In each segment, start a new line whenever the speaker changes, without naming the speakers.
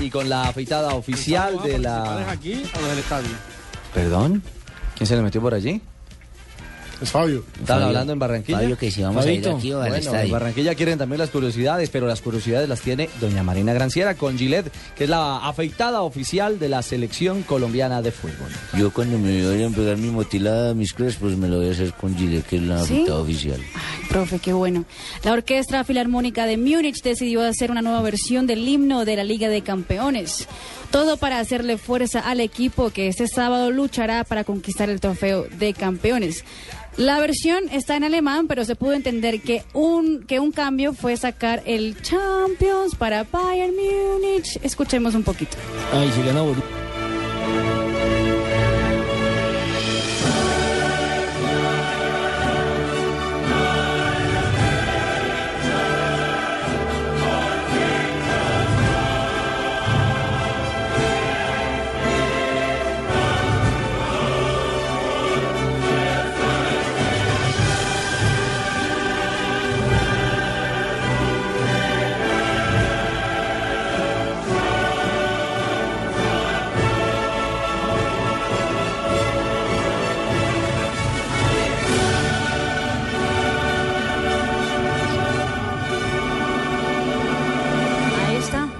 y con la afeitada oficial de la...
aquí o del estadio?
¿Perdón? ¿Quién se le metió por allí?
Es Fabio.
¿Estaban hablando en Barranquilla?
Fabio, que si vamos a ir aquí o al
Bueno, en
estadio.
Barranquilla quieren también las curiosidades, pero las curiosidades las tiene doña Marina Granciera con Gillette, que es la afeitada oficial de la selección colombiana de fútbol.
Yo cuando me vayan a pegar mi motilada, mis crespos, me lo voy a hacer con Gile, que es la
¿Sí?
afeitada oficial.
Ay, profe, qué bueno. La Orquesta Filarmónica de Múnich decidió hacer una nueva versión del himno de la Liga de Campeones. Todo para hacerle fuerza al equipo que este sábado luchará para conquistar el trofeo de campeones. La versión está en alemán, pero se pudo entender que un, que un cambio fue sacar el Champions para Bayern Múnich. Escuchemos un poquito.
Ay, si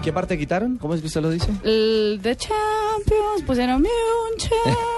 ¿Qué parte quitaron? ¿Cómo es que usted lo dice?
El The Champions, pusieron.
Menschen.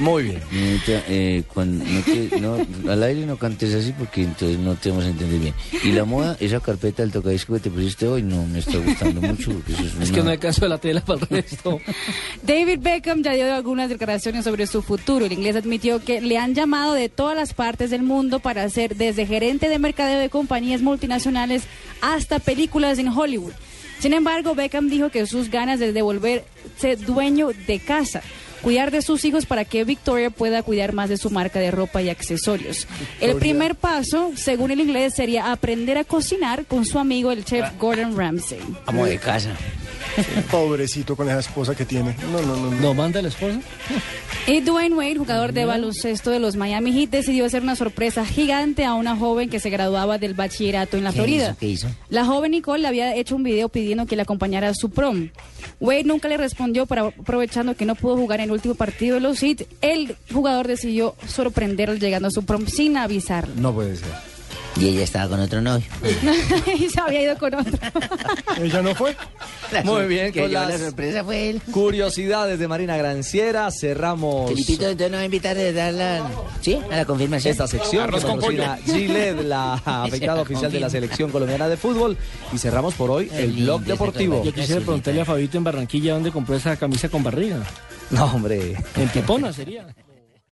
Muy bien.
Niñita, eh, cuando no te- no, al aire no cantes así porque entonces no te vamos a entender bien. Y la moda, esa carpeta del tocadisco que te pusiste hoy no me está gustando mucho porque eso es,
Es que no hay caso de la tela para el resto.
David Beckham ya dio algunas declaraciones sobre su futuro. El inglés admitió que le han llamado de todas las partes del mundo para ser desde gerente de mercadeo de compañías multinacionales hasta películas en Hollywood. Sin embargo, Beckham dijo que sus ganas de devolverse dueño de casa, cuidar de sus hijos para que Victoria pueda cuidar más de su marca de ropa y accesorios. El primer paso, según el inglés, sería aprender a cocinar con su amigo el chef Gordon Ramsay.
Amo de casa.
Pobrecito con esa esposa que tiene. No, no, no. no.
¿No manda el esposo?
Y Dwayne Wade, jugador de baloncesto de los Miami Heat, decidió hacer una sorpresa gigante a una joven que se graduaba del bachillerato en la
¿Qué
Florida.
hizo? ¿Qué hizo?
La joven Nicole le había hecho un video pidiendo que le acompañara a su prom. Wade nunca le respondió, pero aprovechando que no pudo jugar en el último partido de los Heat, el jugador decidió sorprenderlo llegando a su prom sin avisarle.
No puede ser.
Y ella estaba con otro novio.
y se había ido con otro.
Ella no fue.
Muy bien,
Que
con
llevó
las
la sorpresa fue él.
curiosidades de Marina Granciera cerramos
Felipito, entonces nos va a invitar a dar la... ¿Sí? A la confirmación.
esta sección que patrocina Gillette, la afeitada oficial de la selección colombiana de fútbol y cerramos por hoy el
lindo
blog deportivo.
Yo quisiera preguntarle a Fabito en Barranquilla dónde compró esa camisa con barriga.
No, hombre.
En Tipona sería.